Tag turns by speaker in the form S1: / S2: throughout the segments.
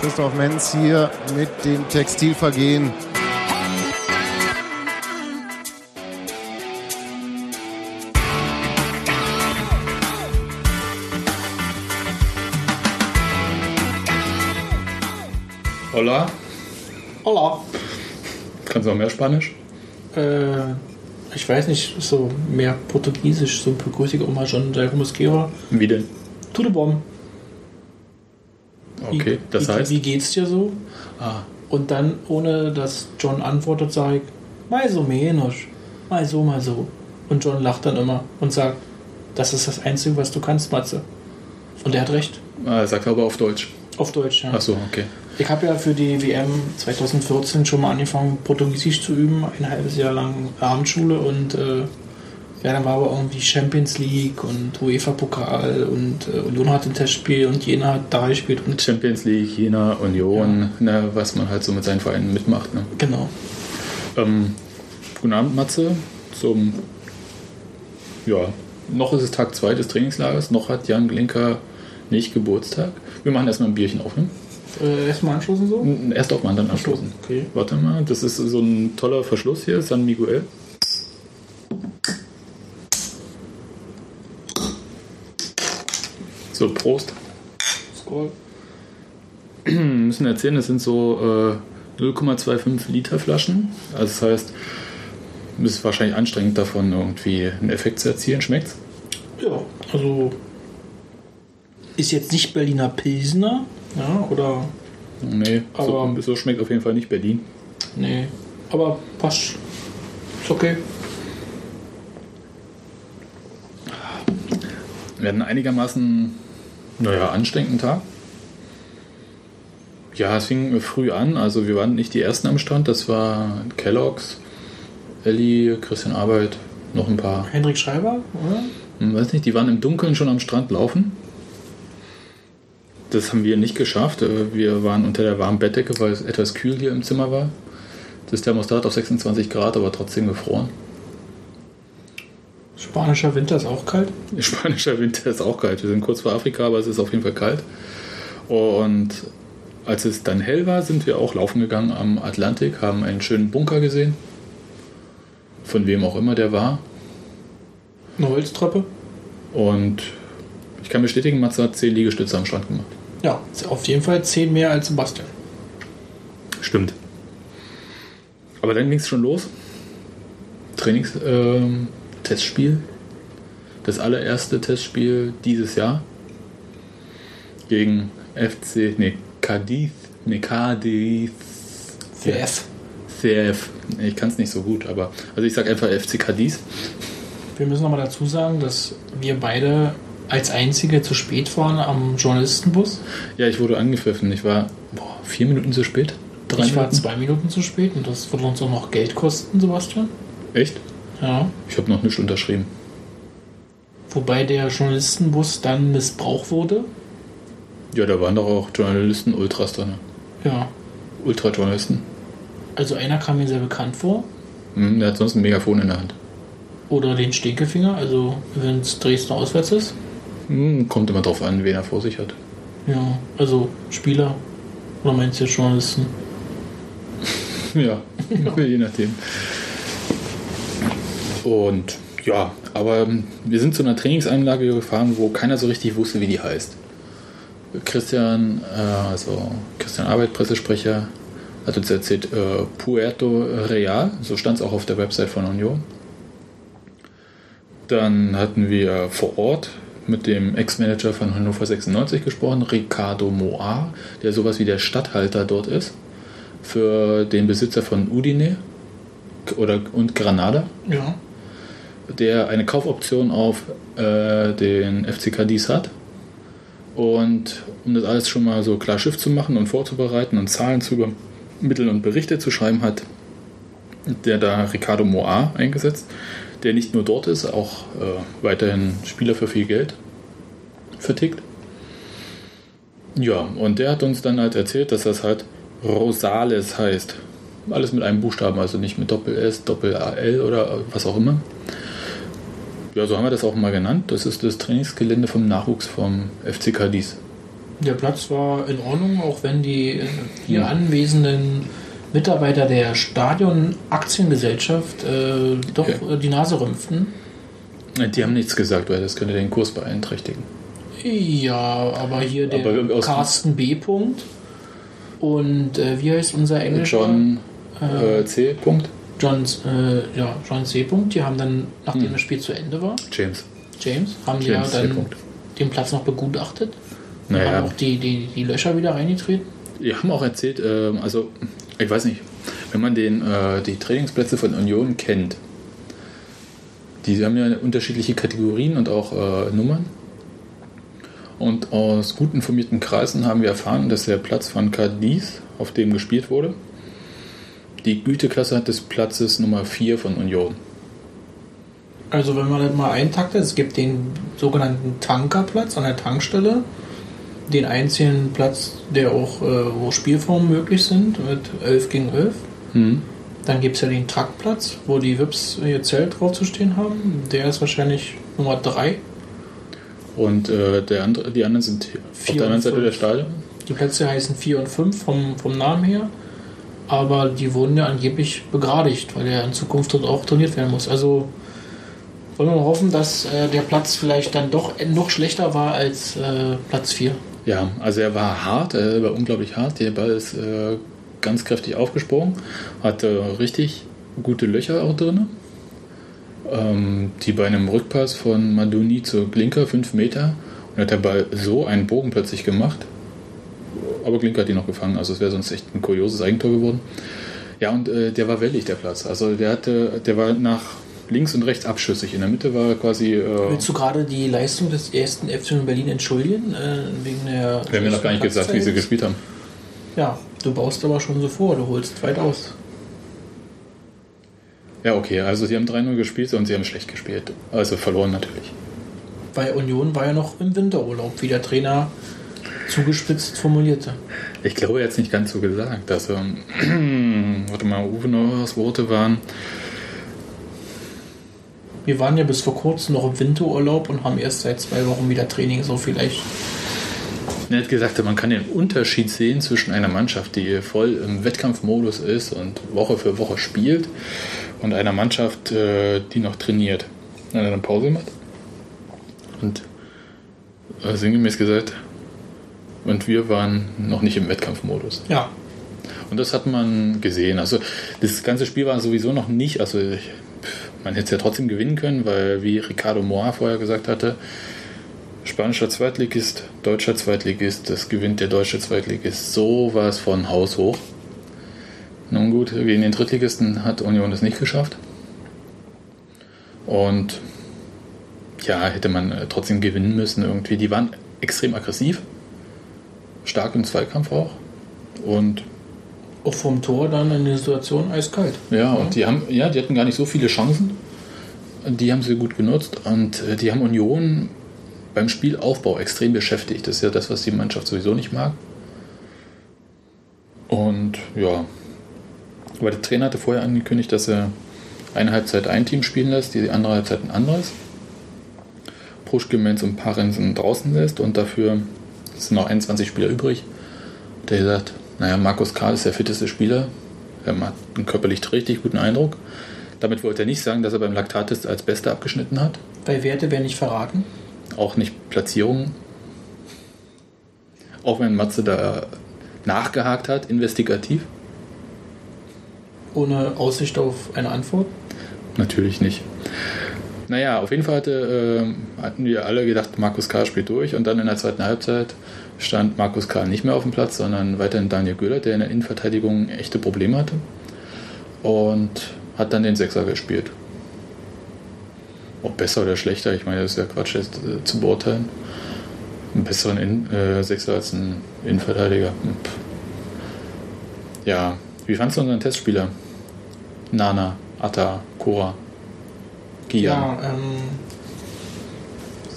S1: Christoph Menz hier mit dem Textilvergehen.
S2: Hola.
S3: Hola.
S2: Kannst du noch mehr Spanisch?
S3: Äh, ich weiß nicht, so mehr Portugiesisch, so begrüße ich auch mal schon der Mosquera.
S2: Wie denn?
S3: Tudo bom.
S2: Okay,
S3: wie,
S2: das
S3: wie,
S2: heißt.
S3: Wie geht's dir so?
S2: Ah,
S3: Und dann, ohne dass John antwortet, sage ich, mal so menos. Mal so, mal so. Und John lacht dann immer und sagt, das ist das Einzige, was du kannst, Matze. Und er hat recht.
S2: ah, sagt aber auf Deutsch.
S3: Auf Deutsch, ja.
S2: Ach so, okay.
S3: Ich habe ja für die WM 2014 schon mal angefangen, Portugiesisch zu üben, ein halbes Jahr lang Abendschule und äh, ja, dann war aber irgendwie Champions League und UEFA-Pokal und äh, Union hat ein Testspiel und Jena hat da gespielt und
S2: Champions League, Jena, Union, ne, was man halt so mit seinen Vereinen mitmacht. Ne?
S3: genau.
S2: Ähm, guten Abend, Matze. Zum, ja, noch ist es Tag 2 des Trainingslagers, noch hat Jan Glinker nicht Geburtstag. Wir machen erstmal ein Bierchen auf, ne?
S3: Äh, erstmal anschließen so?
S2: Erst auf dann anstoßen.
S3: Okay.
S2: Warte mal, das ist so ein toller Verschluss hier, San Miguel. So, Prost.
S3: Skol.
S2: Wir müssen erzählen, das sind so äh, 0,25 Liter Flaschen. Also das heißt, es ist wahrscheinlich anstrengend davon, irgendwie einen Effekt zu erzielen. Schmeckt's?
S3: Ja, also ist jetzt nicht Berliner Pilsner, ja, oder
S2: Nee, so,
S3: Aber-
S2: so schmeckt auf jeden Fall nicht Berlin.
S3: nee, aber passt. Ist okay.
S2: Wir hatten einigermaßen, naja, anstrengenden Tag. Ja, es fing früh an, also wir waren nicht die Ersten am Strand, das war Kellogg's, Ellie, Christian Arbeit, noch ein paar.
S3: Hendrik Schreiber, oder?
S2: Hm, weiß nicht, die waren im Dunkeln schon am Strand laufen. Das haben wir nicht geschafft. Äh, Wir waren unter der warmen Bettdecke, weil es etwas kühl hier im Zimmer war. Das Thermostat auf 26 Grad, aber trotzdem gefroren.
S3: Spanischer Winter ist auch kalt.
S2: Spanischer Winter ist auch kalt. Wir sind kurz vor Afrika, aber es ist auf jeden Fall kalt. Und als es dann hell war, sind wir auch laufen gegangen am Atlantik, haben einen schönen Bunker gesehen. Von wem auch immer der war.
S3: Eine Holztreppe.
S2: Und ich kann bestätigen, Matze hat 10 Liegestütze am Strand gemacht.
S3: Ja, auf jeden Fall 10 mehr als Sebastian.
S2: Stimmt. Aber dann ging es schon los. Trainings, ähm, Testspiel. Das allererste Testspiel dieses Jahr. Gegen FC, nee, Cadiz, nee, Cadiz.
S3: CF.
S2: CF. Ich kann es nicht so gut, aber, also ich sag einfach FC Cadiz.
S3: Wir müssen nochmal dazu sagen, dass wir beide als Einzige zu spät waren am Journalistenbus.
S2: Ja, ich wurde angepfiffen. Ich war, boah, vier Minuten zu spät. Drei
S3: ich war
S2: Minuten?
S3: zwei Minuten zu spät und das wird uns auch noch Geld kosten, Sebastian.
S2: Echt?
S3: Ja.
S2: Ich habe noch nicht unterschrieben.
S3: Wobei der Journalistenbus dann missbraucht wurde.
S2: Ja, da waren doch auch Journalisten, Ultras drin.
S3: Ja.
S2: Ultrajournalisten.
S3: Also einer kam mir sehr bekannt vor.
S2: Hm, der hat sonst ein Megafon in der Hand.
S3: Oder den Stinkefinger, also wenn es Dresden auswärts ist.
S2: Hm, kommt immer drauf an, wen er vor sich hat.
S3: Ja, also Spieler. Oder meinst du jetzt Journalisten?
S2: Ja, je nachdem. Und ja, aber ähm, wir sind zu einer Trainingsanlage gefahren, wo keiner so richtig wusste, wie die heißt. Christian, äh, also Christian Arbeit, Pressesprecher, hat uns erzählt, äh, Puerto Real, so stand es auch auf der Website von Union. Dann hatten wir vor Ort mit dem Ex-Manager von Hannover 96 gesprochen, Ricardo Moar, der sowas wie der Stadthalter dort ist, für den Besitzer von Udine oder, und Granada
S3: Ja.
S2: der eine Kaufoption auf äh, den FC Cadiz hat. Und um das alles schon mal so klar Schiff zu machen und vorzubereiten und Zahlen zu übermitteln und Berichte zu schreiben, hat der da Ricardo Moa eingesetzt, der nicht nur dort ist, auch äh, weiterhin Spieler für viel Geld vertickt. Ja, und der hat uns dann halt erzählt, dass das halt Rosales heißt. Alles mit einem Buchstaben, also nicht mit Doppel-S, Doppel-A-L oder was auch immer. Ja, so haben wir das auch mal genannt. Das ist das Trainingsgelände vom Nachwuchs vom FC Cadiz.
S3: Der Platz war in Ordnung, auch wenn die äh, hier
S2: Ja.
S3: anwesenden Mitarbeiter der Stadion-Aktiengesellschaft äh, doch
S2: Ja.
S3: äh, die Nase rümpften.
S2: Die haben nichts gesagt, weil das könnte den Kurs beeinträchtigen.
S3: Ja, aber hier der
S2: Aber
S3: Carsten B. Punkt und äh, wie heißt unser Englischer?
S2: John
S3: äh,
S2: äh, C. Punkt.
S3: John, äh, ja, John C. Punkt. Die haben dann, nachdem
S2: Hm.
S3: das Spiel zu Ende war,
S2: James.
S3: James, haben die
S2: James
S3: ja dann den Platz noch begutachtet.
S2: Naja.
S3: Haben auch die, die, die Löcher wieder reingetreten.
S2: Die haben auch erzählt, ähm, also ich weiß nicht, wenn man den, äh, die Trainingsplätze von Union kennt, die haben ja unterschiedliche Kategorien und auch äh, Nummern. Und aus gut informierten Kreisen haben wir erfahren, dass der Platz von Cadiz, auf dem gespielt wurde, die Güteklasse hat des Platzes Nummer 4 von Union.
S3: Also wenn man das mal eintaktet, es gibt den sogenannten Tankerplatz an der Tankstelle, den einzigen Platz, der auch, äh, wo Spielformen möglich sind, mit 11 gegen 11.
S2: Hm.
S3: Dann gibt es ja den Trackplatz, wo die Wips ihr Zelt drauf zu stehen haben. Der ist wahrscheinlich Nummer 3.
S2: Und äh, der andere, die anderen sind auf
S3: Vier
S2: der anderen Seite
S3: fünf.
S2: der Stadion.
S3: Die Plätze heißen 4 und 5 vom, vom Namen her. Aber die wurden ja angeblich begradigt, weil er in Zukunft dort auch trainiert werden muss. Also wollen wir mal hoffen, dass äh, der Platz vielleicht dann doch noch schlechter war als äh, Platz 4.
S2: Ja, also er war hart, er war unglaublich hart. Der Ball ist äh, ganz kräftig aufgesprungen, hatte richtig gute Löcher auch drin. Ähm, die bei einem Rückpass von Maduni zu Glinker, 5 Meter, und hat der Ball so einen Bogen plötzlich gemacht. Aber Glinker hat ihn noch gefangen, also es wäre sonst echt ein kurioses Eigentor geworden. Ja, und äh, der war wellig, der Platz. Also der hatte, der war nach links und rechts abschüssig. In der Mitte war quasi. Äh,
S3: Willst du gerade die Leistung des ersten FC in Berlin entschuldigen? Äh, wegen der.
S2: wir haben ja noch gar nicht gesagt, wie sie gespielt haben.
S3: Ja, du baust aber schon so vor, du holst weit aus.
S2: Ja, okay, also sie haben 3-0 gespielt und sie haben schlecht gespielt. Also verloren natürlich.
S3: Weil Union war ja noch im Winterurlaub, wie der Trainer zugespitzt formulierte.
S2: Ich glaube, er hat es nicht ganz so gesagt. Also, warte mal, Uwe Neuhaus Worte waren,
S3: Wir waren ja bis vor kurzem noch im Winterurlaub und haben erst seit zwei Wochen wieder Training, so vielleicht.
S2: er hat gesagt, man kann den Unterschied sehen zwischen einer Mannschaft, die voll im Wettkampfmodus ist und Woche für Woche spielt und einer Mannschaft, äh, die noch trainiert. Dann hat er eine Pause gemacht und äh, sinngemäß gesagt, und wir waren noch nicht im Wettkampfmodus.
S3: Ja,
S2: Und das hat man gesehen. Also das ganze Spiel war sowieso noch nicht, also ich, man hätte es ja trotzdem gewinnen können, weil wie Ricardo Moa vorher gesagt hatte, spanischer Zweitligist, deutscher Zweitligist, das gewinnt der deutsche Zweitligist sowas von Haus hoch. Nun gut, gegen den Drittligisten hat Union es nicht geschafft. Und ja, hätte man äh, trotzdem gewinnen müssen irgendwie. Die waren extrem aggressiv, stark im Zweikampf auch. Und
S3: auch vom Tor dann in der Situation eiskalt.
S2: ja, und die haben, ja, die hatten gar nicht so viele Chancen. Die haben sie gut genutzt und äh, die haben Union beim Spielaufbau extrem beschäftigt. Das ist ja das, was die Mannschaft sowieso nicht mag. Und ja, aber der Trainer hatte vorher angekündigt, dass er eine Halbzeit ein Team spielen lässt, die andere Halbzeit ein anderes. Puschke, und Parensen draußen lässt und dafür sind noch 21 Spieler übrig. Der sagt, naja, Markus Karl ist der fitteste Spieler. Er hat einen körperlich richtig guten Eindruck. Damit wollte er nicht sagen, dass er beim Laktattest als Bester abgeschnitten hat.
S3: Bei Werte werden nicht verraten.
S2: Auch nicht Platzierungen. Auch wenn Matze da nachgehakt hat, investigativ.
S3: Ohne Aussicht auf eine Antwort.
S2: Natürlich nicht. Naja, auf jeden Fall hatte, äh, hatten wir alle gedacht, Markus K. spielt durch und dann in der zweiten Halbzeit stand Markus K. nicht mehr auf dem Platz, sondern weiterhin Daniel Göller, der in der Innenverteidigung echte Probleme hatte und hat dann den Sechser gespielt. Ob besser oder schlechter, ich meine, das ist ja Quatsch jetzt äh, zu beurteilen. Einen besseren In äh, Sechser als ein Innenverteidiger. Hm. Ja, wie fandst du unseren Testspieler? Nana, Atta, Kora, Gian.
S3: Ja, ähm,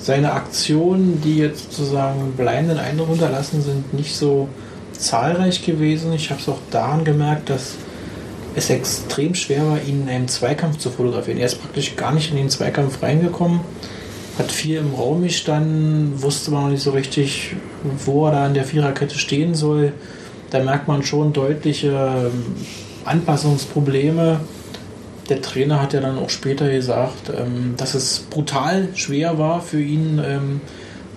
S3: seine Aktionen, die jetzt sozusagen bleibenden Eindruck hinterlassen, sind nicht so zahlreich gewesen. Ich habe es auch daran gemerkt, dass es extrem schwer war, ihn in einem Zweikampf zu fotografieren. Er ist praktisch gar nicht in den Zweikampf reingekommen, hat viel im Raum gestanden, wusste man noch nicht so richtig, wo er da in der Viererkette stehen soll. Da merkt man schon deutliche ähm, Anpassungsprobleme. Der Trainer hat ja dann auch später gesagt, ähm, dass es brutal schwer war für ihn, ähm,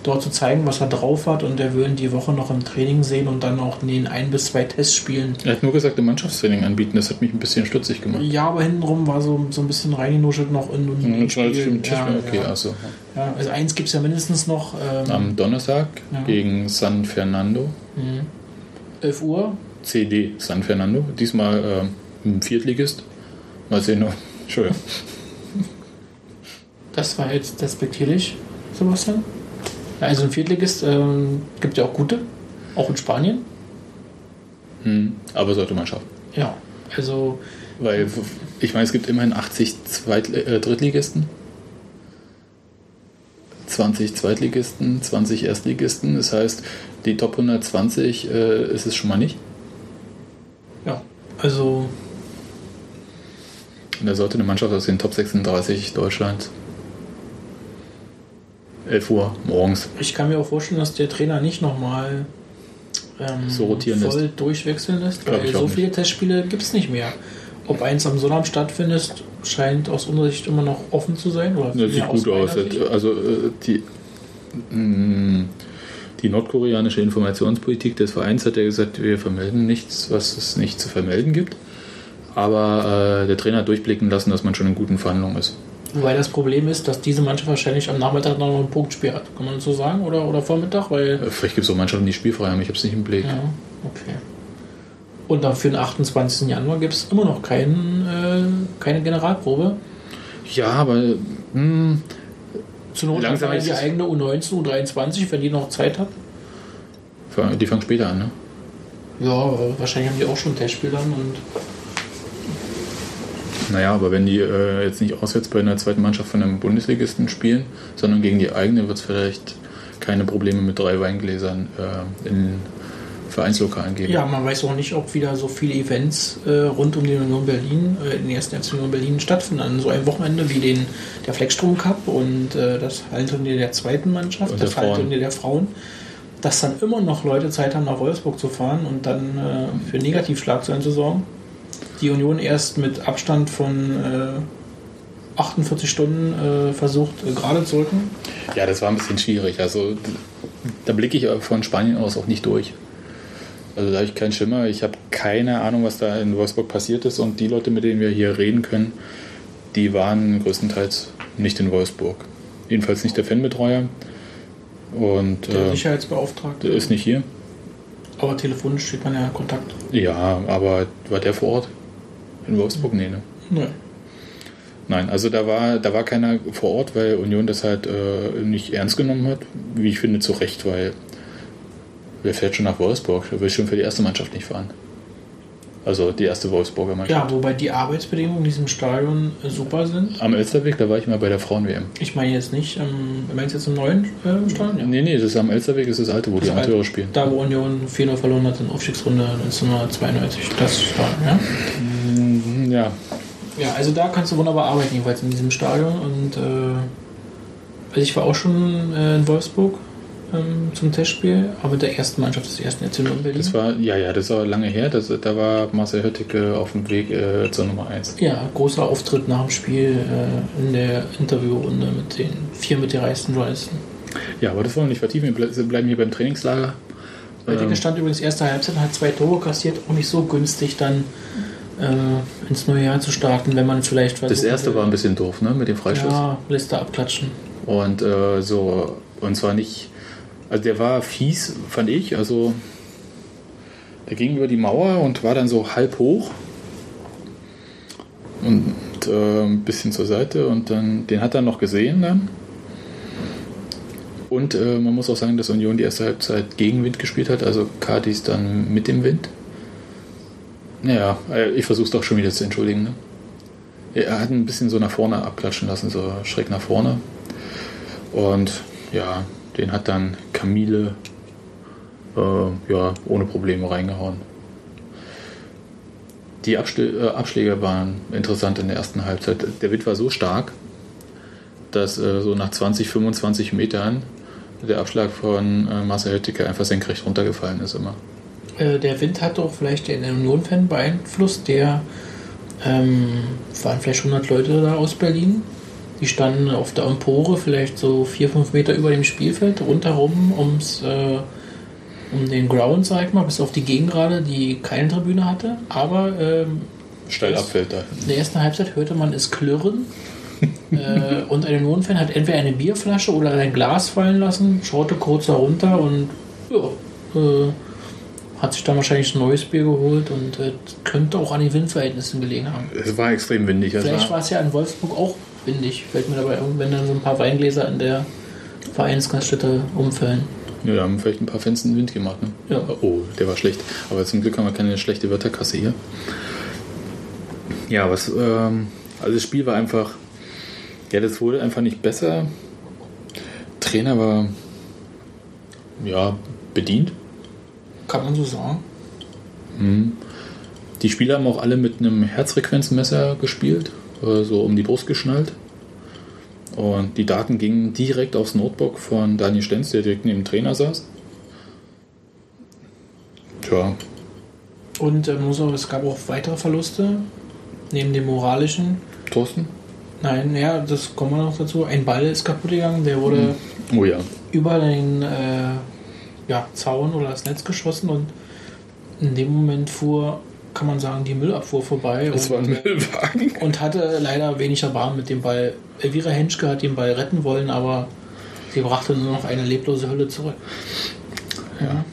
S3: dort zu zeigen, was er drauf hat. Und er will ihn die Woche noch im Training sehen und dann auch in den ein bis zwei Testspielen.
S2: Er hat nur gesagt, im Mannschaftstraining anbieten. Das hat mich ein bisschen stutzig gemacht.
S3: Ja, aber hintenrum war so, so ein bisschen reingenuschelt noch in, in
S2: Mhm, schon
S3: Spielen.
S2: stimmt,
S3: ja,
S2: okay,
S3: ja.
S2: also
S3: Ja, also eins gibt es ja mindestens noch. Ähm,
S2: am Donnerstag
S3: Ja.
S2: gegen San Fernando.
S3: 11 Uhr.
S2: CD San Fernando. Diesmal ähm, ein Viertligist. Mal sehen. Entschuldigung.
S3: Das war jetzt despektierlich, Sebastian. Also ein Viertligist ähm, gibt ja auch gute, auch in Spanien.
S2: Hm, aber sollte man schaffen.
S3: Ja, also
S2: Weil ich meine, es gibt immerhin 80 Zweit äh, Drittligisten. 20 Zweitligisten, 20 Erstligisten. Das heißt, die Top 120 äh, ist es schon mal nicht.
S3: Ja, also
S2: Und da sollte eine Mannschaft aus den Top 36 Deutschlands 11 Uhr morgens.
S3: ich kann mir auch vorstellen, dass der Trainer nicht nochmal ähm,
S2: So rotieren
S3: voll
S2: lässt.
S3: durchwechseln lässt, weil so
S2: nicht.
S3: viele Testspiele gibt es nicht mehr. Ob eins am Sonnabend stattfindet, scheint aus unserer Sicht immer noch offen zu sein. Oder
S2: Das sieht gut aus.
S3: Sicht.
S2: Also äh, die, mh, die nordkoreanische Informationspolitik des Vereins hat ja gesagt, wir vermelden nichts, was es nicht zu vermelden gibt. Aber äh, der Trainer hat durchblicken lassen, dass man schon in guten Verhandlungen ist.
S3: Wobei das Problem ist, dass diese Mannschaft wahrscheinlich am Nachmittag noch ein Punktspiel hat. Kann man so sagen? Oder, oder Vormittag? Weil
S2: Äh, Vielleicht gibt es auch Mannschaften, die spielfrei haben, ich habe es nicht im Blick.
S3: Ja, okay. Und dann für den 28. Januar gibt es immer noch kein, äh, keine Generalprobe.
S2: Ja, aber mh,
S3: Zur Not
S2: Langsam ist
S3: die eigene U19, U23, wenn die noch Zeit hat.
S2: die fangen später an, ne?
S3: Ja, wahrscheinlich haben die auch schon Testspiel dann. Und
S2: Naja, aber wenn die äh, jetzt nicht auswärts bei einer zweiten Mannschaft von einem Bundesligisten spielen, sondern gegen die eigene, wird es vielleicht keine Probleme mit drei Weingläsern äh, in Vereinslokalen geben.
S3: ja, man weiß auch nicht, ob wieder so viele Events äh, rund um die Union Berlin, äh, den ersten FC Union Berlin stattfinden. An so einem Wochenende wie den, der Fleckstrom Cup und äh, das Hallenturnier der zweiten Mannschaft,
S2: Und
S3: das. Hallenturnier der Frauen. Dass dann immer noch Leute Zeit haben, nach Wolfsburg zu fahren und dann äh, für Negativschlagzeilen zu sorgen. Die Union erst mit Abstand von äh, 48 Stunden äh, versucht, äh, gerade zu rücken.
S2: Ja, das war ein bisschen schwierig. Also da blicke ich von Spanien aus auch nicht durch. Also da habe ich keinen Schimmer. Ich habe keine Ahnung, was da in Wolfsburg passiert ist. Und die Leute, mit denen wir hier reden können, die waren größtenteils nicht in Wolfsburg. Jedenfalls nicht der Fanbetreuer. Und
S3: Der
S2: äh,
S3: Sicherheitsbeauftragte.
S2: der ist nicht hier.
S3: Aber telefonisch steht man ja in Kontakt.
S2: Ja, aber war der vor Ort? In Wolfsburg? Nee, ne?
S3: Nö.
S2: Nein, also da war, da war keiner vor Ort, weil Union das halt äh, nicht ernst genommen hat. Wie ich finde, zu Recht, weil wer fährt schon nach Wolfsburg? Der will schon für die erste Mannschaft nicht fahren. Also die erste Wolfsburger
S3: Ja,
S2: Mannschaft.
S3: wobei die Arbeitsbedingungen in diesem Stadion super sind.
S2: Am Elsterweg, da war ich mal bei der Frauen-WM.
S3: Ich meine jetzt nicht, ähm, du meinst jetzt im neuen äh, Stadion? Ja.
S2: Nee, nee, das ist am Elsterweg, das ist das alte, wo die
S3: Das
S2: Amateure
S3: alte.
S2: spielen.
S3: Da, wo Union 4-0 verloren hat in Aufstiegsrunde 1992. Das Stadion, ja?
S2: Mhm, Ja,
S3: Ja, also da kannst du wunderbar arbeiten, jedenfalls in diesem Stadion. Und äh, also ich war auch schon äh, in Wolfsburg ähm, zum Testspiel, aber mit der ersten Mannschaft des ersten FC Union Berlin.
S2: das war, ja, ja, das war lange her. Das, da war Marcel Höttike auf dem Weg äh, zur Nummer 1.
S3: Ja, großer Auftritt nach dem Spiel äh, in der Interviewrunde mit den vier mitgereisten Journalisten.
S2: Ja, aber das wollen wir nicht vertiefen. Wir ble- bleiben hier beim Trainingslager.
S3: Dicke
S2: Ähm,
S3: stand übrigens erste Halbzeit, hat zwei Tore kassiert, auch nicht so günstig dann äh, ins neue Jahr zu starten, wenn man vielleicht
S2: das
S3: versuchen
S2: erste war ein bisschen doof, ne, mit dem Freischuss.
S3: Ja, lässt er abklatschen.
S2: Und äh, so, und zwar nicht, also der war fies, fand ich. Also der ging über die Mauer und war dann so halb hoch und äh, ein bisschen zur Seite und dann, den hat er noch gesehen dann. Und äh, man muss auch sagen, dass Union die erste Halbzeit gegen Wind gespielt hat, also Cardis dann mit dem Wind. Naja, äh, ich versuche es doch schon wieder zu entschuldigen. Ne? Er hat ein bisschen so nach vorne abklatschen lassen, so schräg nach vorne. Und ja, den hat dann Camille äh, ja, ohne Probleme reingehauen. Die Abschl äh, Abschläge waren interessant in der ersten Halbzeit. Der Wind war so stark, dass äh, so nach 20, 25 Metern der Abschlag von äh, Marcel Höttike einfach senkrecht runtergefallen ist immer.
S3: Äh, der Wind hat doch vielleicht den Union-Fan beeinflusst, der ähm, waren vielleicht 100 Leute da aus Berlin. Die standen auf der Empore, vielleicht so 4, 5 Meter über dem Spielfeld, rundherum ums, äh, um den Ground, sag ich mal, bis auf die Gegengrade, die keine Tribüne hatte. Aber ähm,
S2: Steil abfällt da.
S3: in der ersten Halbzeit hörte man es klirren. äh, und ein Union-Fan hat entweder eine Bierflasche oder ein Glas fallen lassen, schaute kurz herunter und ja, äh, hat sich dann wahrscheinlich ein neues Bier geholt und äh, könnte auch an den Windverhältnissen gelegen haben.
S2: Es war extrem windig. Es
S3: Vielleicht
S2: war,
S3: es ja in Wolfsburg auch windig. Fällt mir dabei irgendwann dann so ein paar Weingläser in der Vereinsgaststätte umfallen.
S2: ja, da haben vielleicht ein paar Fans den Wind gemacht. Ne?
S3: Ja.
S2: Oh, der war schlecht. Aber zum Glück haben wir keine schlechte Wörterkasse hier. Ja, was, ähm, also das Spiel war einfach, ja, das wurde einfach nicht besser. Trainer war, ja, bedient.
S3: Kann man so sagen.
S2: Die Spieler haben auch alle mit einem Herzfrequenzmesser gespielt, äh, so um die Brust geschnallt. Und die Daten gingen direkt aufs Notebook von Daniel Stenz, der direkt neben dem Trainer saß. Tja,
S3: Und äh, muss auch, es gab auch weitere Verluste, neben dem moralischen.
S2: Thorsten?
S3: Nein, ja, das kommen wir noch dazu. Ein Ball ist kaputt gegangen, der wurde
S2: Oh ja.
S3: über den äh, ja, Zaun oder das Netz geschossen und in dem Moment fuhr, kann man sagen, die Müllabfuhr vorbei
S2: Das war
S3: und,
S2: ein Müllwagen.
S3: und hatte leider wenig Erbarmen mit dem Ball. Elvira Henschke hat den Ball retten wollen, aber sie brachte nur noch eine leblose Hülle zurück. Ja.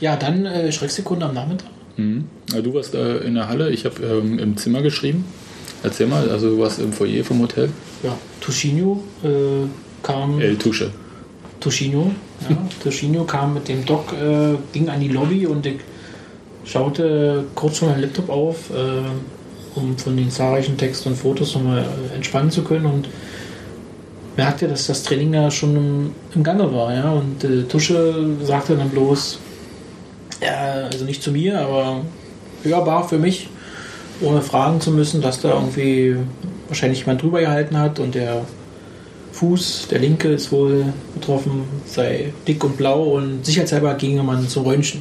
S3: Ja, dann äh, Schrecksekunde am Nachmittag.
S2: Mhm. Ja, du warst äh, in der Halle, ich habe ähm, im Zimmer geschrieben. Erzähl mal, also du warst im Foyer vom Hotel.
S3: Ja, Tuscino äh, kam.
S2: El Tusche.
S3: Tuscino. Ja, Tuscino kam mit dem Doc, äh, ging an die Lobby und ich schaute kurz schon meinen Laptop auf, äh, um von den zahlreichen Texten und Fotos nochmal äh, entspannen zu können und merkte, dass das Training ja schon im, im Gange war. Ja? Und äh, Tusche sagte dann bloß, ja, also nicht zu mir, aber hörbar für mich, ohne fragen zu müssen, dass da irgendwie wahrscheinlich jemand drüber gehalten hat und der Fuß, der linke ist wohl betroffen, sei dick und blau und sicherheitshalber ginge man zum Röntgen.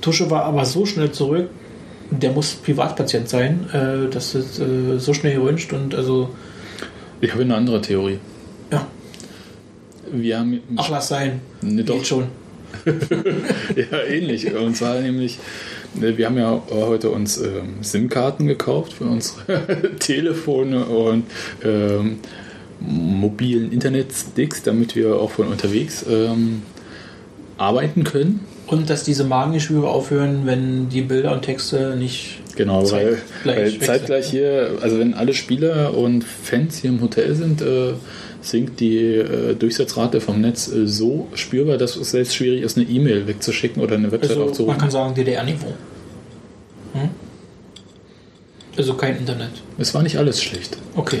S3: Tusche war aber so schnell zurück, der muss Privatpatient sein, äh, dass es äh, so schnell geröntgt und also,
S2: Ich habe eine andere Theorie.
S3: ja,
S2: Wir haben
S3: ach lass sein,
S2: Nee, doch.
S3: geht schon.
S2: ja ähnlich. Und zwar nämlich, ne, wir haben ja heute uns ähm, SIM-Karten gekauft für unsere Telefone und ähm, mobilen Internetsticks, damit wir auch von unterwegs ähm, arbeiten können.
S3: Und dass diese Magengeschwüre aufhören, wenn die Bilder und Texte nicht
S2: Genau, weil,
S3: Zeitgleich
S2: weil
S3: wechseln.
S2: zeitgleich hier, also wenn alle Spieler und Fans hier im Hotel sind, äh, sinkt die äh, Durchsatzrate vom Netz äh, so spürbar, dass es selbst schwierig ist, eine E-Mail wegzuschicken oder eine Website
S3: Also man
S2: aufzurufen.
S3: kann sagen DDR-Niveau. Hm? Also kein Internet.
S2: Es war nicht alles schlecht.
S3: Okay.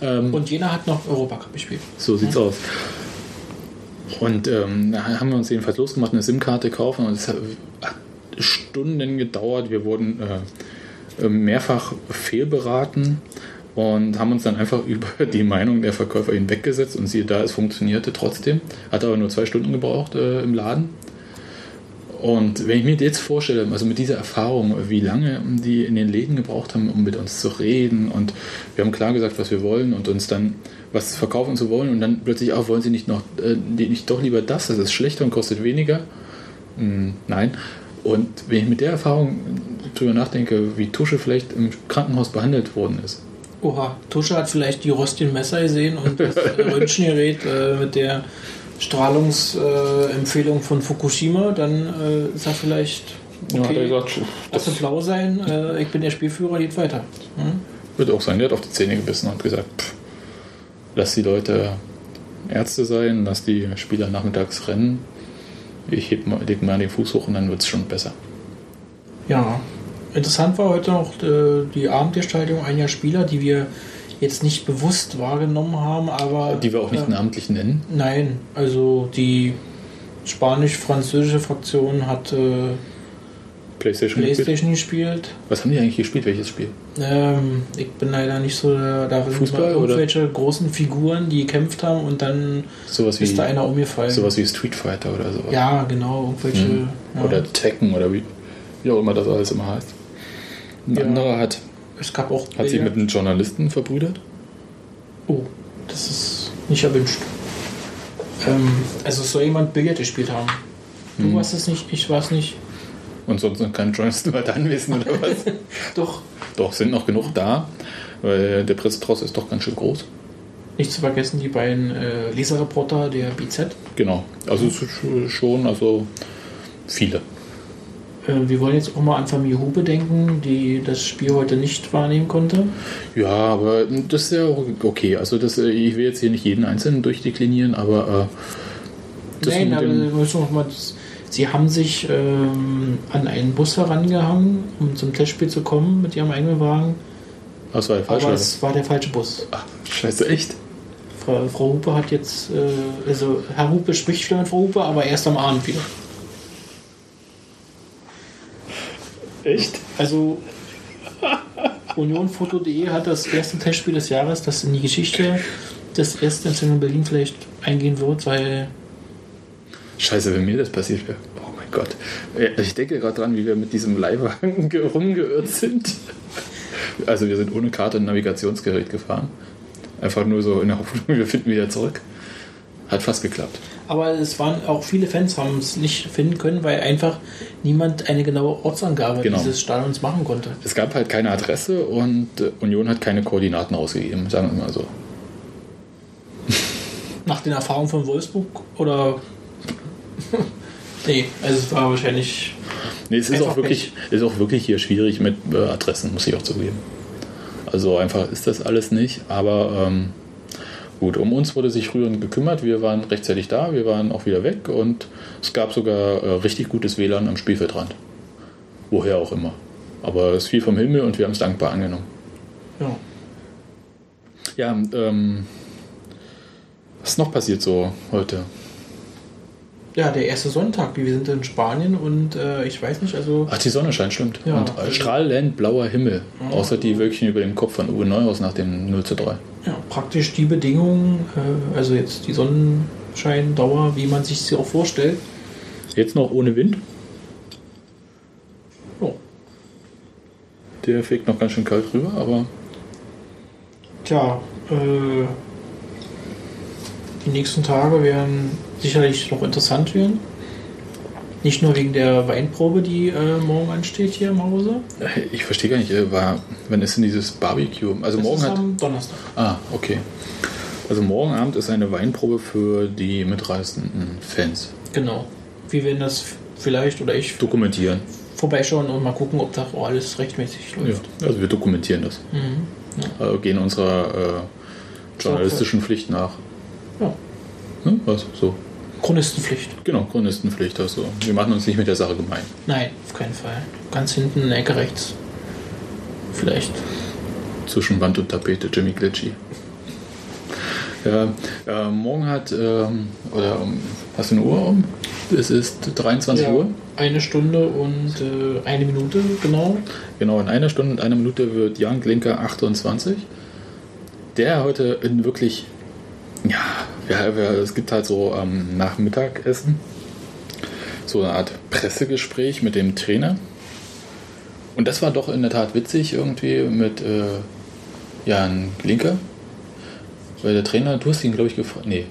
S2: Ähm,
S3: Und Jena hat noch Europacup gespielt.
S2: so sieht's aus. Und ähm, da haben wir uns jedenfalls losgemacht, eine SIM-Karte kaufen und es hat, Stunden gedauert. Wir wurden äh, mehrfach fehlberaten und haben uns dann einfach über die Meinung der Verkäufer hinweggesetzt und siehe da, es funktionierte trotzdem. Hat aber nur zwei Stunden gebraucht äh, im Laden. Und wenn ich mir jetzt vorstelle, also mit dieser Erfahrung, wie lange die in den Läden gebraucht haben, um mit uns zu reden und wir haben klar gesagt, was wir wollen und uns dann was verkaufen zu wollen und dann plötzlich auch, wollen sie nicht noch, äh, nicht doch lieber das, das ist schlechter und kostet weniger? Hm, nein. Und wenn ich mit der Erfahrung drüber nachdenke, wie Tusche vielleicht im Krankenhaus behandelt worden ist,
S3: Oha, Tusche hat vielleicht die rostigen Messer gesehen und das äh, Röntgengerät äh, mit der Strahlungsempfehlung von Fukushima, dann äh, ist er vielleicht
S2: ja, hat er
S3: okay,
S2: gesagt, das
S3: es blau sein, äh, ich bin der Spielführer, geht weiter. Hm?
S2: wird auch sein. Der hat auf die Zähne gebissen und gesagt, pff, lass die Leute Ärzte sein, lass die Spieler nachmittags rennen. Ich heb mal, leg mal den Fuß hoch und dann wird es schon besser.
S3: Ja, interessant war heute noch äh, die Abendgestaltung einiger Spieler, die wir jetzt nicht bewusst wahrgenommen haben, aber
S2: Die wir auch nicht
S3: äh,
S2: namentlich nennen.
S3: Nein, also die spanisch-französische Fraktion hat äh,
S2: Playstation, gespielt?
S3: Playstation gespielt.
S2: Was haben die eigentlich gespielt? Welches Spiel?
S3: Ähm, ich bin leider nicht so da.
S2: Fußball, oder?
S3: irgendwelche großen Figuren, die gekämpft haben und dann
S2: Sowas wie,
S3: ist da einer umgefallen.
S2: sowas wie Street Fighter oder sowas.
S3: Ja, genau. Irgendwelche.
S2: Mhm.
S3: Ja.
S2: Oder Tekken oder wie, wie auch immer das alles immer heißt. Ein
S3: Ja.
S2: anderer hat,
S3: es gab auch.
S2: hat sich
S3: Billard.
S2: mit einem Journalisten verbrüdert.
S3: Oh, das ist nicht erwünscht. Ähm, also soll jemand Billard gespielt haben. Du
S2: Mhm.
S3: warst es nicht, ich war es nicht.
S2: Und sonst noch keine Journalisten weiter anwesend oder was?
S3: Doch,
S2: Doch, sind noch genug da, weil der Pressetross ist doch ganz schön groß.
S3: nicht zu vergessen die beiden äh, Leserreporter der BZ.
S2: Genau, also schon, also viele.
S3: Äh, wir wollen jetzt auch mal an Familie Hube denken, die das Spiel heute nicht wahrnehmen konnte.
S2: Ja, aber das ist ja auch okay. Also das, äh, ich will jetzt hier nicht jeden Einzelnen durchdeklinieren, aber äh,
S3: Nein, aber wir müssen noch mal, sie haben sich ähm, an einen Bus herangehangen, um zum Testspiel zu kommen mit ihrem eigenen Wagen.
S2: das war der falsche.
S3: aber es war der falsche Bus.
S2: Ach, scheiße, echt?
S3: Frau, Frau Hupe hat jetzt, äh, also Herr Hupe spricht wieder mit Frau Hupe, aber erst am Abend wieder.
S2: Echt?
S3: Also unionfoto.de hat das erste Testspiel des Jahres, das in die Geschichte des ersten in Berlin vielleicht eingehen wird, weil
S2: Scheiße, wenn mir das passiert wäre. Oh mein Gott. Ja, Ich denke gerade dran, wie wir mit diesem Leihwagen ge- rumgeirrt sind. Also wir sind ohne Karte und Navigationsgerät gefahren. Einfach nur so in der Hoffnung, wir finden wieder zurück. Hat fast geklappt.
S3: Aber es waren auch viele Fans haben es nicht finden können, weil einfach niemand eine genaue Ortsangabe
S2: Genau.
S3: dieses Stadions machen konnte.
S2: Es gab halt keine Adresse und äh, Union hat keine Koordinaten ausgegeben, sagen wir mal so.
S3: Nach den Erfahrungen von Wolfsburg oder nee, also es war wahrscheinlich
S2: Nee, es ist auch, wirklich, ist auch wirklich hier schwierig mit äh, Adressen, muss ich auch zugeben. Also einfach ist das alles nicht, aber ähm, gut, um uns wurde sich Rühren gekümmert. Wir waren rechtzeitig da, wir waren auch wieder weg und es gab sogar äh, richtig gutes WLAN am Spielfeldrand. Woher auch immer. Aber es fiel vom Himmel und wir haben es dankbar angenommen.
S3: ja.
S2: Ja, ähm, was ist noch passiert so heute?
S3: Ja, der erste Sonntag. Wir sind in Spanien und äh, ich weiß nicht, also
S2: Ach, die Sonne scheint, stimmt.
S3: Ja,
S2: und
S3: also-
S2: strahlend blauer Himmel. Außer die Wölkchen über dem Kopf von Uwe Neuhaus nach dem 0 zu 3.
S3: ja, praktisch die Bedingungen, äh, also jetzt die Sonnenscheindauer, wie man sich sie auch vorstellt.
S2: Jetzt noch ohne Wind.
S3: Oh.
S2: Der fegt noch ganz schön kalt rüber, aber
S3: Tja, äh, die nächsten Tage werden sicherlich noch interessant werden. Nicht nur wegen der Weinprobe, die äh, morgen ansteht hier im Hause.
S2: ich verstehe gar nicht, äh, war, wann ist denn dieses Barbecue? Also
S3: Das
S2: morgen
S3: ist
S2: hat.
S3: am Donnerstag.
S2: Ah, okay. Also morgen Abend ist eine Weinprobe für die mitreißenden Fans.
S3: Genau. Wir werden das vielleicht oder ich
S2: Dokumentieren.
S3: vorbeischauen und mal gucken, ob da auch alles rechtmäßig
S2: Ja,
S3: läuft.
S2: also wir dokumentieren das.
S3: Mhm.
S2: Also gehen unserer äh, journalistischen Pflicht nach.
S3: Ja.
S2: Ne? Was? So.
S3: Chronistenpflicht.
S2: Genau, Chronistenpflicht. Also wir machen uns nicht mit der Sache gemein.
S3: Nein, auf keinen Fall. Ganz hinten in der Ecke rechts. Vielleicht.
S2: Zwischen Wand und Tapete, Jimmy Glitchy. Ja, äh, morgen hat, ähm, oder um, hast du eine Uhr um? Es ist 23
S3: Ja,
S2: Uhr.
S3: eine Stunde und äh, eine Minute, genau.
S2: Genau, in einer Stunde und einer Minute wird Jan Glinker 28. Der heute in wirklich, ja, ja, es gibt halt so am Nachmittagessen so eine Art Pressegespräch mit dem Trainer. Und das war doch in der Tat witzig irgendwie mit äh, Jan Glinker. Weil der Trainer, du hast ihn glaube ich gefragt, nee,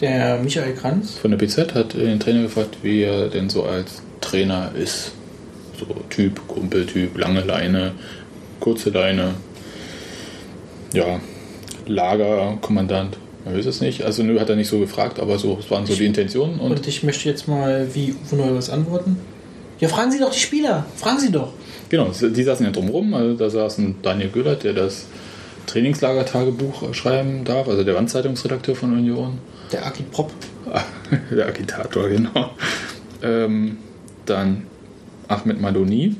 S3: Der Michael Kranz.
S2: von der BZ hat den Trainer gefragt, wie er denn so als Trainer ist. So Typ, Kumpeltyp, lange Leine, kurze Leine. Ja, Lagerkommandant. Man weiß es nicht. Also nö, hat er nicht so gefragt, aber so, es waren so die Intentionen. Und,
S3: Und ich möchte jetzt mal wie Uwe Neuhaus antworten. Ja, fragen Sie doch die Spieler. Fragen Sie doch.
S2: genau, die saßen ja drumrum. Also da saßen Daniel Göllert, der das Trainingslagertagebuch schreiben darf, also der Wandzeitungsredakteur von Union.
S3: Der Aki Prop.
S2: Der Agitator, genau. Ähm, dann Ahmed Madoni,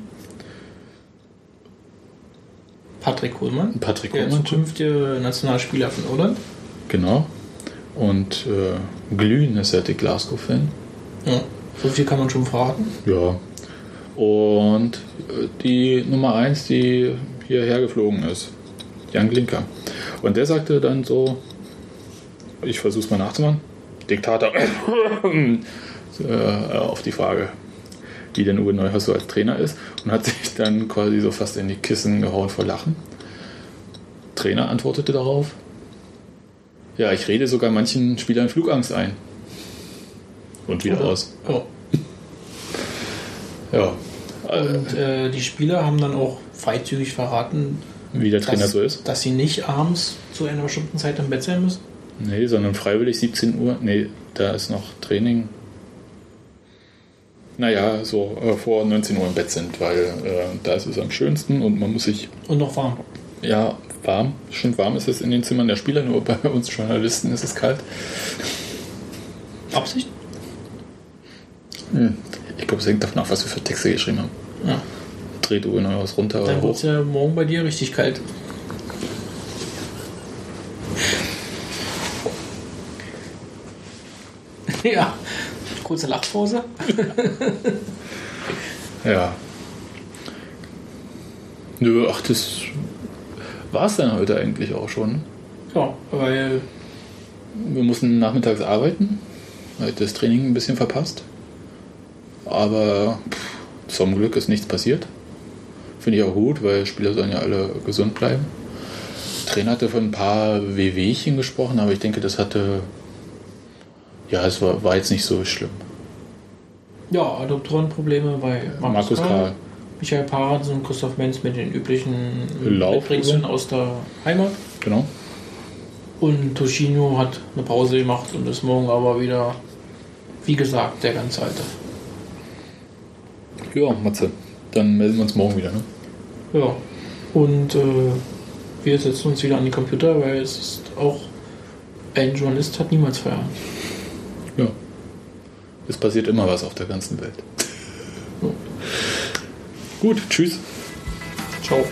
S3: Patrick Kohlmann.
S2: Patrick
S3: Der
S2: Kohlmann,
S3: zukünftige Nationalspieler von Holland.
S2: Genau. Und äh, Glühen ist ja der Glasgow-Fan.
S3: Ja. So viel kann man schon verraten.
S2: Ja. Und äh, die Nummer 1, die hierher geflogen ist, Jan Glinker. Und der sagte dann so, ich versuche es mal nachzumachen, Diktator, äh, auf die Frage, wie denn Uwe Neuhaus so als Trainer ist und hat sich dann quasi so fast in die Kissen gehauen vor Lachen. Trainer antwortete darauf, ja, ich rede sogar manchen Spielern Flugangst ein. Und wieder aus.
S3: Ja.
S2: Ja,
S3: Und äh, die Spieler haben dann auch freizügig verraten,
S2: wie der Trainer
S3: dass,
S2: so ist.
S3: dass sie nicht abends zu einer bestimmten Zeit im Bett sein müssen.
S2: Nee, sondern freiwillig 17 Uhr. Nee, da ist noch Training. Naja, so äh, vor 19 Uhr im Bett sind, weil äh, da ist es am schönsten und man muss sich,
S3: Und noch warm.
S2: ja, warm, schön warm ist es in den Zimmern der Spieler, nur bei uns Journalisten ist es kalt.
S3: Absicht?
S2: Ich glaube, es hängt davon ab, was wir für Texte geschrieben haben.
S3: Ja.
S2: Dreht Uwe Neuhaus runter
S3: Dann wird es ja morgen bei dir richtig kalt. ja. Kurze Lachpause.
S2: Ja. Nö, ach, das war es dann heute eigentlich auch schon.
S3: Ja, weil
S2: Wir mussten nachmittags arbeiten, weil das Training ein bisschen verpasst. Aber pff, zum Glück ist nichts passiert. Finde ich auch gut, weil Spieler sollen ja alle gesund bleiben. Der Trainer hatte von ein paar Wehwehchen gesprochen, aber ich denke, das hatte. Ja, es war, war jetzt nicht so schlimm.
S3: ja, Adoptorenprobleme bei
S2: Markus Karl.
S3: Michael Paradsen und Christoph Menz mit den üblichen
S2: Lauf-
S3: Mitbringseln aus der Heimat.
S2: Genau.
S3: Und Toshino hat eine Pause gemacht und ist morgen aber wieder, wie gesagt, der ganz alte.
S2: Ja, Matze. Dann melden wir uns morgen wieder, ne?
S3: Ja. Und äh, wir setzen uns wieder an den Computer, weil es ist auch ein Journalist hat niemals Feierabend.
S2: Ja. Es passiert immer was auf der ganzen Welt. Gut, tschüss.
S3: Ciao.